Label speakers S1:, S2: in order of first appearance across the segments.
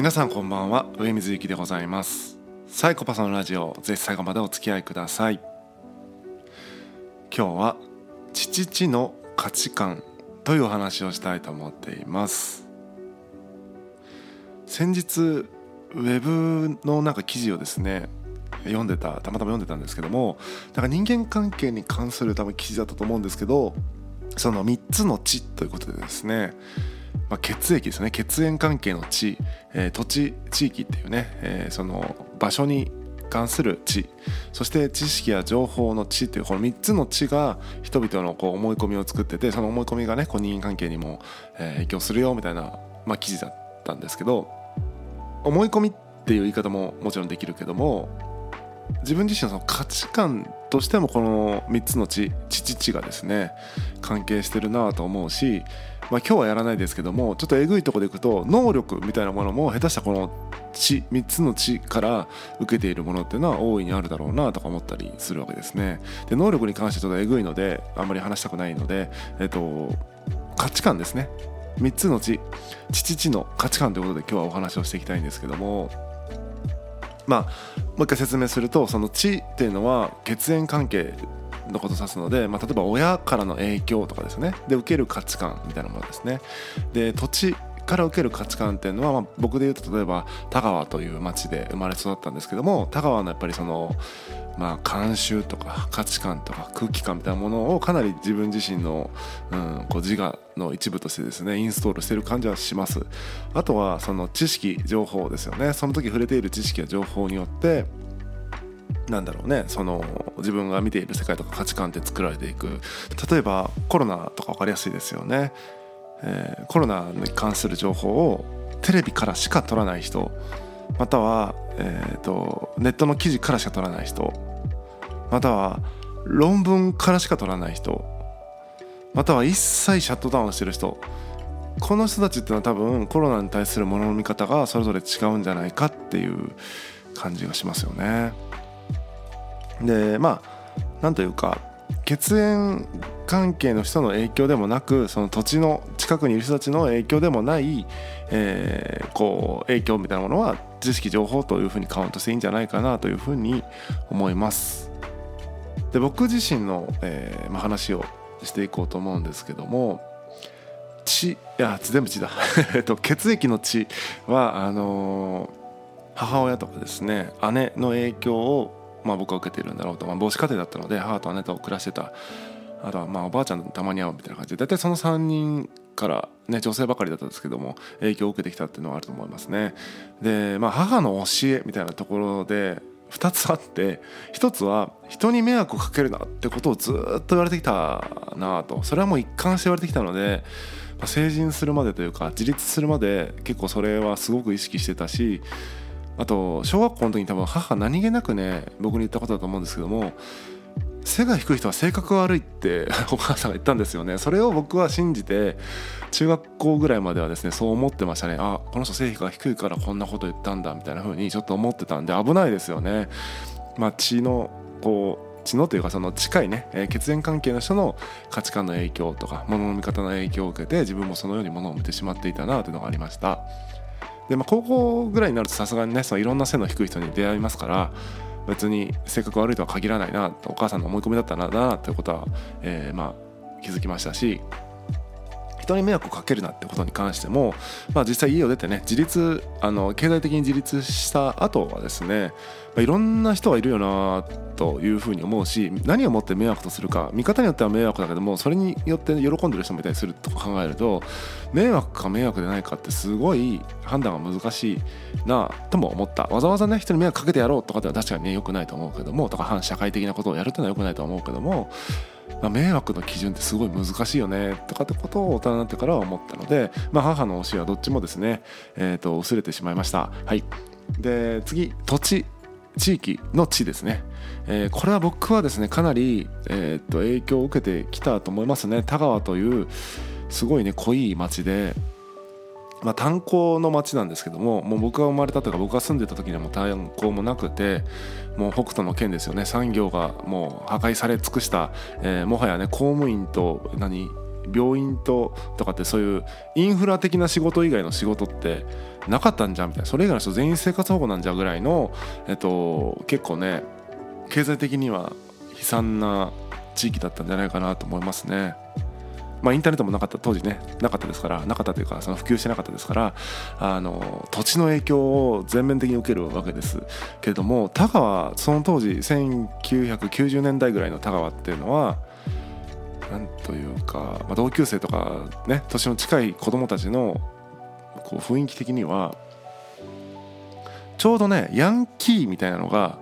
S1: 皆さんこんばんは。上水幸でございます。サイコパスのラジオぜひ最後までお付き合いください。今日は父の価値観というお話をしたいと思っています。先日ウェブのなんか記事をですね読んでたたまたま読んでたんですけどもなんか人間関係に関する多分記事だったと思うんですけどその3つの地ということでですねまあ、血液ですね。血縁関係の地、えー、土地地域っていうね、えー、その場所に関する地そして知識や情報の地というこの3つの地が人々のこう思い込みを作っててその思い込みがねこう人間関係にも、え影響するよみたいな、まあ、記事だったんですけど思い込みっていう言い方ももちろんできるけども自分自身のその価値観としてもこの3つの地父地がですね関係してるなぁと思うしまあ、今日はやらないですけどもちょっとえぐいとこでいくと能力みたいなものも下手したこの地3つの地から受けているものっていうのは大いにあるだろうなとか思ったりするわけですね。で能力に関してちょっとえぐいのであんまり話したくないので、えっと、価値観ですね3つの地父地の価値観ということで今日はお話をしていきたいんですけどもまあもう一回説明するとその地っていうのは血縁関係のことを指すので、まあ、例えば親からの影響とかですね。で受ける価値観みたいなものですね。で土地から受ける価値観っていうのは、まあ、僕で言うと例えば田川という町で生まれ育ったんですけども田川のやっぱりそのまあ慣習とか価値観とか空気感みたいなものをかなり自分自身の、うん、こう自我の一部としてですねインストールしてる感じはします。あとはその知識情報ですよね。その時触れている知識や情報によってなんだろうねその自分が見ている世界とか価値観って作られていく。例えばコロナとか分かりやすいですよね、えー、コロナに関する情報をテレビからしか取らない人。または、えーと、ネットの記事からしか取らない人。または論文からしか取らない人。または一切シャットダウンしてる人この人たちっていうのは多分コロナに対するものの見方がそれぞれ違うんじゃないかっていう感じがしますよね。でまあなんというか血縁関係の人の影響でもなくその土地の近くにいる人たちの影響でもない、えー、こう影響みたいなものは知識情報というふうにカウントしていいんじゃないかなというふうに思います。で僕自身の、えーまあ、話をしていこうと思うんですけども血いや全部血だ。血液の血はあの、母親とかですね姉の影響をまあ、僕は受けているんだろうと、まあ、母子家庭だったので母と姉と暮らしてた。あとはまあおばあちゃんとたまに会うみたいな感じで。大体その3人からね女性ばかりだったんですけども影響を受けてきたっていうのはあると思いますね。でまあ母の教えみたいなところで2つあって1つは人に迷惑をかけるなってことをずっと言われてきたなと。それはもう一貫して言われてきたので、ま、成人するまでというか自立するまで結構それはすごく意識してたしあと小学校の時に多分母何気なくね僕に言ったことだと思うんですけども背が低い人は性格が悪いって お母さんが言ったんですよね。それを僕は信じて中学校ぐらいまではですねそう思ってましたね。あこの人性が低いからこんなこと言ったんだみたいな風にちょっと思ってたんで危ないですよね。まあ血のこう血のというかその近いね、えー、血縁関係の人の価値観の影響とか物の見方の影響を受けて自分もそのように物を見てしまっていたなというのがありました。で、まあ、高校ぐらいになるとさすがにねそのいろんな背の低い人に出会いますから別に性格悪いとは限らないなお母さんの思い込みだったなだなということは、えー、まあ気づきましたし人に迷惑をかけるなってことに関しても、まあ、実際家を出てね自立あの経済的に自立した後はですね、まあ、いろんな人がいるよなというふうに思うし何をもって迷惑とするか見方によっては迷惑だけどもそれによって喜んでる人もいたりすると考えると迷惑か迷惑でないかってすごい判断が難しいなとも思った。わざわざね人に迷惑かけてやろうとかっては確かにね良くないと思うけどもとか反社会的なことをやるっていうのは良くないと思うけども、迷惑の基準ってすごい難しいよねとかってことを大人になってからは思ったので、まあ、母の教えはどっちもですね、えー、と薄れてしまいました。はい、で次土地。地域の地ですね、えー、これは僕はですねかなり、えー、と影響を受けてきたと思いますね。田川というすごいね濃い町でまあ、炭鉱の町なんですけどももう僕が生まれたとか僕が住んでた時にはもう炭鉱もなくてもう北斗の県ですよね。産業がもう破壊され尽くした、えー、もはやね公務員と何病院ととかってそういうインフラ的な仕事以外の仕事ってなかったんじゃんみたいな。それ以外の人全員生活保護なんじゃぐらいの、えっと、結構ね経済的には悲惨な地域だったんじゃないかなと思いますね。まあ、インターネットもなかった当時ねなかったですからなかったというかその普及してなかったですからあの土地の影響を全面的に受けるわけですけれども田川その当時1990年代ぐらいの田川っていうのはなんというか、まあ、同級生とかね年の近い子供たちのこう雰囲気的にはちょうどねヤンキーみたいなのが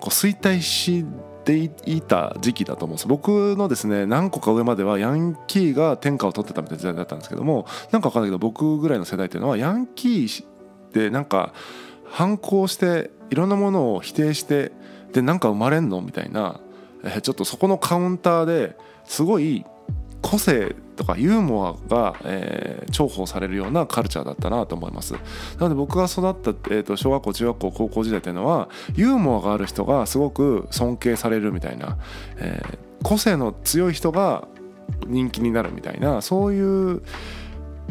S1: こう衰退していた時期だと思うんです。僕のですね何個か上まではヤンキーが天下を取ってたみたいな時代だったんですけどもなんか分かんないけど僕ぐらいの世代っていうのはヤンキーでなんか反抗していろんなものを否定してでなんか生まれんのみたいなちょっとそこのカウンターですごい個性とかユーモアが、えー、重宝されるようなカルチャーだったなと思います。なので僕が育った、えーと、小学校中学校高校時代っていうのはユーモアがある人がすごく尊敬されるみたいな、えー、個性の強い人が人気になるみたいなそういう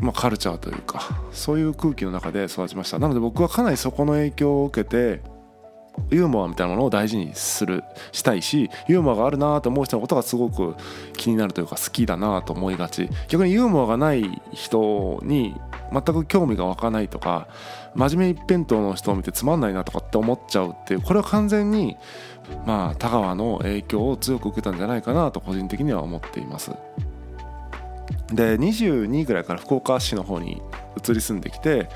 S1: まあ、カルチャーというかそういう空気の中で育ちました。なので僕はかなりそこの影響を受けてユーモアみたいなものを大事にするしたいしユーモアがあるなと思う人のことがすごく気になるというか好きだなと思いがち逆にユーモアがない人に全く興味が湧かないとか真面目一辺倒の人を見てつまんないなとかって思っちゃうっていうこれは完全にまあ田川の影響を強く受けたんじゃないかなと個人的には思っています。で22ぐらいから福岡市の方に移り住んできて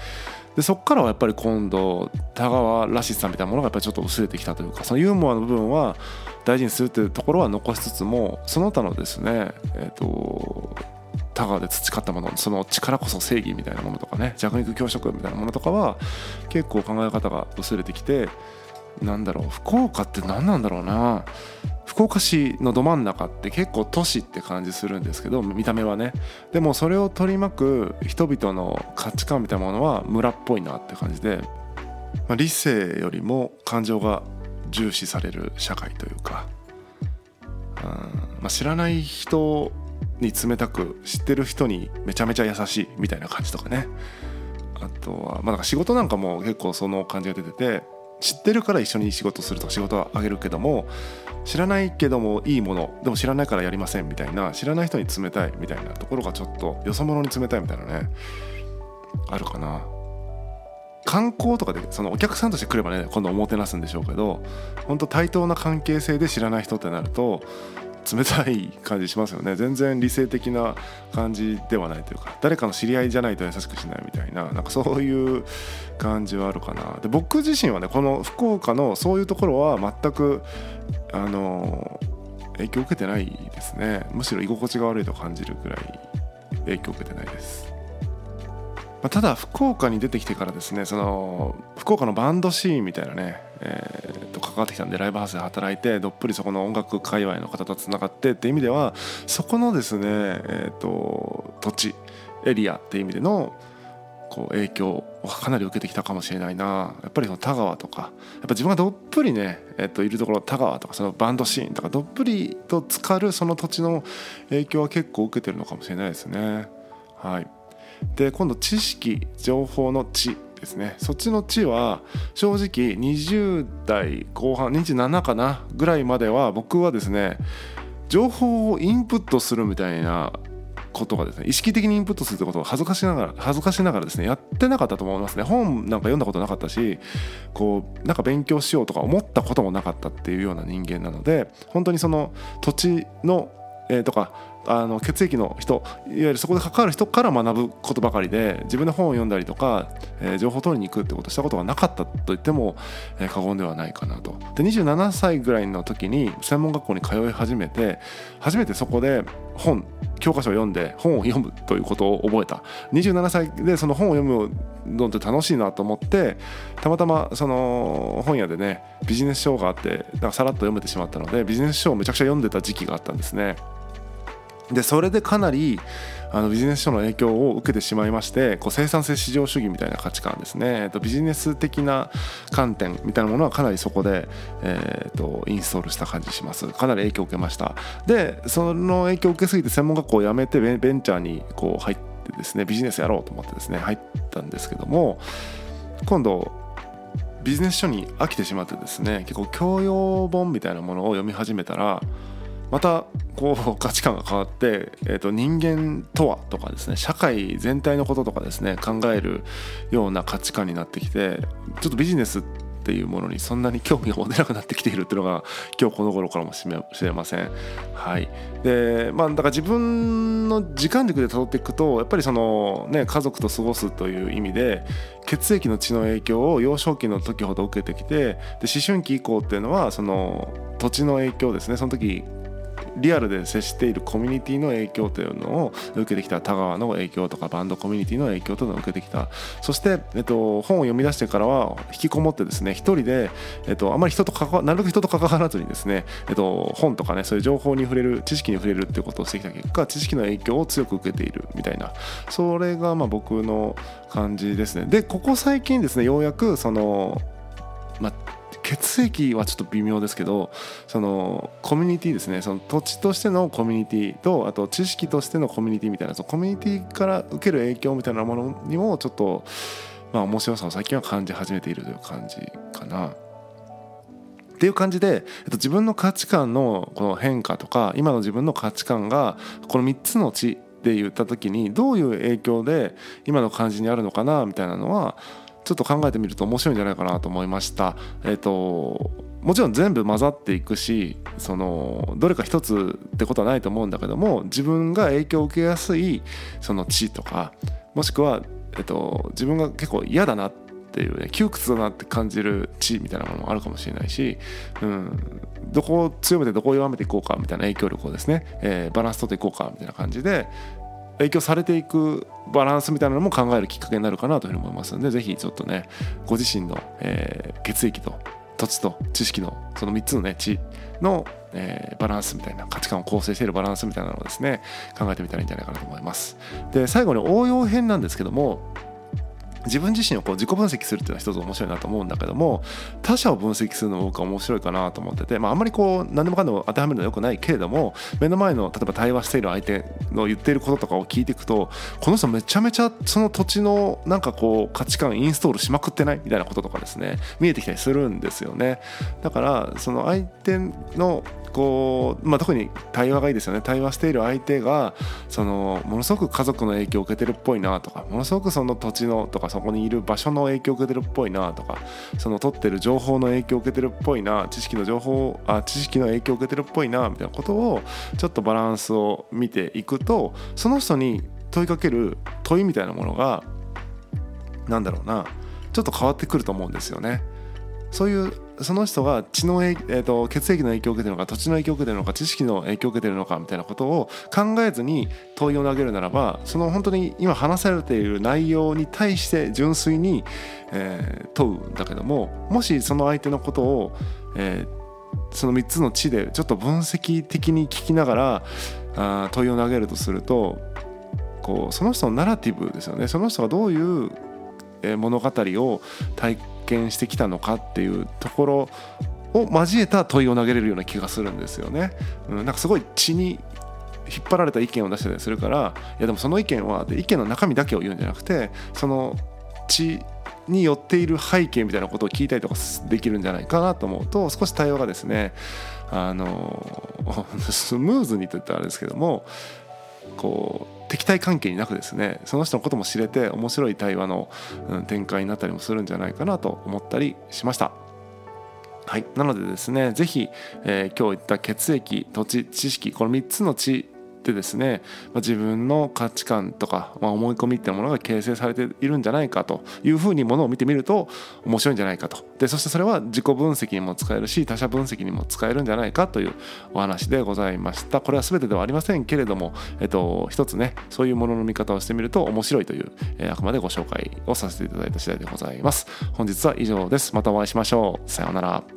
S1: でそこからはやっぱり今度田川らしさみたいなものがやっぱりちょっと薄れてきたというかそのユーモアの部分は大事にするっていうところは残しつつもその他のですねえっ、ー、と田川で培ったものその力こそ正義みたいなものとかね弱肉強食みたいなものとかは結構考え方が薄れてきてなんだろう福岡って何なんだろうな。福岡市のど真ん中って結構都市って感じするんですけど見た目はね。でもそれを取り巻く人々の価値観みたいなものは村っぽいなって感じで、まあ、理性よりも感情が重視される社会というか、うんまあ、知らない人に冷たく知ってる人にめちゃめちゃ優しいみたいな感じとかね。あとは、まあ、仕事なんかも結構その感じが出てて知ってるから一緒に仕事すると仕事はあげるけども知らないけどもいいものでも知らないからやりませんみたいな知らない人に冷たいみたいなところがちょっとよそ者に冷たいみたいなねあるかな。観光とかでそのお客さんとして来ればね今度おもてなすんでしょうけど本当対等な関係性で知らない人ってなると冷たい感じしますよね。全然理性的な感じではないというか誰かの知り合いじゃないと優しくしないみたいななんかそういう感じはあるかな。で僕自身はねこの福岡のそういうところは全くあの影響を受けてないですね。むしろ居心地が悪いと感じるぐらい影響を受けてないです。ま、ただ福岡に出てきてからですねその福岡のバンドシーンみたいなね、えー、と関わってきたんでライブハウスで働いてどっぷりそこの音楽界隈の方とつながってって意味ではそこのですね、えーと、土地エリアっていう意味でのこう影響をかなり受けてきたかもしれないな。やっぱりその田川とかやっぱ自分がどっぷりね、えー、といるところ田川とかそのバンドシーンとかどっぷりと浸かるその土地の影響は結構受けてるのかもしれないですね。はい。で今度知識情報の知ですね。そっちの知は正直20代後半27かなぐらいまでは僕はですね情報をインプットするみたいなことがですね意識的にインプットするってことを恥ずかしながら恥ずかしながらですねやってなかったと思いますね。本なんか読んだことなかったしこうなんか勉強しようとか思ったこともなかったっていうような人間なので本当にその土地の、えー、とかあの血液の人いわゆるそこで関わる人から学ぶことばかりで自分で本を読んだりとか、えー、情報を取りに行くってことをしたことがなかったと言っても、えー、過言ではないかなと。で27歳ぐらいの時に専門学校に通い始めて初めてそこで本教科書を読んで本を読むということを覚えた27歳でその本を読むのって楽しいなと思ってたまたまその本屋でねビジネス書があってだかさらっと読めてしまったのでビジネス書をめちゃくちゃ読んでた時期があったんですね。でそれでかなりあのビジネス書の影響を受けてしまいましてこう生産性市場主義みたいな価値観ですね、えっと、ビジネス的な観点みたいなものはかなりそこで、えー、とインストールした感じします。かなり影響を受けました。でその影響を受けすぎて専門学校を辞めてベンチャーにこう入ってですねビジネスやろうと思ってですね入ったんですけども今度ビジネス書に飽きてしまってですね結構教養本みたいなものを読み始めたらまたこう価値観が変わって、えー、と人間とはとかですね社会全体のこととかですね考えるような価値観になってきてちょっとビジネスっていうものにそんなに興味が持てなくなってきているっていうのが今日この頃からもしれません。はい、でまあだから自分の時間軸で辿っていくとやっぱりそのね家族と過ごすという意味で血液の血の影響を幼少期の時ほど受けてきてで思春期以降っていうのはその土地の影響ですねその時リアルで接しているコミュニティの影響というのを受けてきた田川の影響とかバンドコミュニティの影響というのを受けてきた。そして、えっと、本を読み出してからは引きこもってですね一人で、えっと、あまり人と関わなるべく人と関わらずにですね、えっと、本とかねそういう情報に触れる知識に触れるっていうことをしてきた結果知識の影響を強く受けているみたいな。それがまあ僕の感じですね。でここ最近ですねようやくその血液はちょっと微妙ですけどそのコミュニティですねその土地としてのコミュニティとあと知識としてのコミュニティみたいなそのコミュニティから受ける影響みたいなものにもちょっとまあ面白さを最近は感じ始めているという感じかな。っていう感じで、えっと、自分の価値観のこの変化とか今の自分の価値観がこの3つの地で言った時にどういう影響で今の感じにあるのかなみたいなのはちょっと考えてみると面白いんじゃないかなと思いました。えっ、ともちろん全部混ざっていくしそのどれか一つってことはないと思うんだけども自分が影響を受けやすいその地とかもしくは、えっと、自分が結構嫌だなっていうね窮屈だなって感じる地みたいなものもあるかもしれないし、うん、どこを強めてどこを弱めていこうかみたいな影響力をですね、えー、バランス取っていこうかみたいな感じで影響されていくバランスみたいなのも考えるきっかけになるかなというふうに思いますのでぜひちょっとねご自身の、えー、血液と土地と知識のその3つのね地の、えー、バランスみたいな価値観を構成しているバランスみたいなのをですね考えてみたらいいんじゃないかなと思います。で最後に応用編なんですけども自分自身をこう自己分析するっていうのは一つ面白いなと思うんだけども他者を分析するのも僕は面白いかなと思ってて、まあ、あんまりこう何でもかんでも当てはめるのはよくないけれども目の前の例えば対話している相手の言っていることとかを聞いていくとこの人めちゃめちゃその土地のなんかこう価値観インストールしまくってない？みたいなこととかですね見えてきたりするんですよね。だからその相手のこう、まあ、特に対話がいいですよね。対話している相手がそのものすごく家族の影響を受けてるっぽいなとかものすごくその土地のとかそこにいる場所の影響を受けてるっぽいなとかその取ってる情報の影響を受けてるっぽいな知識の情報あ知識の影響を受けてるっぽいなみたいなことをちょっとバランスを見ていくとその人に問いかける問いみたいなものが何だろうなちょっと変わってくると思うんですよね。そういうその人が血の、えーと、血液の影響を受けてるのか土地の影響を受けてるのか知識の影響を受けてるのかみたいなことを考えずに問いを投げるならばその本当に今話されている内容に対して純粋に、えー、問うんだけどももしその相手のことを、えー、その3つの地でちょっと分析的に聞きながらあ問いを投げるとするとこうその人のナラティブですよね。その人がどういう物語を体見してきたのかっていうところを交えた問いを投げれるような気がするんですよね。うん、なんかすごい血に引っ張られた意見を出したりするからいやでもその意見はで意見の中身だけを言うんじゃなくてその血によっている背景みたいなことを聞いたりとかできるんじゃないかなと思うと少し対話がですねあの スムーズにといったらあれですけどもこう敵対関係になくですねその人のことも知れて面白い対話の、展開になったりもするんじゃないかなと思ったりしました。はい、なのでですね是非、えー、今日言った血液土地知識この3つの地ってですね、ま、自分の価値観とか、ま、思い込みっていうものが形成されているんじゃないかというふうにものを見てみると面白いんじゃないかと。でそしてそれは自己分析にも使えるし他者分析にも使えるんじゃないかというお話でございました。これは全てではありませんけれども、えっと、一つねそういうものの見方をしてみると面白いという、え、あくまでご紹介をさせていただいた次第でございます。本日は以上です。またお会いしましょう。さようなら。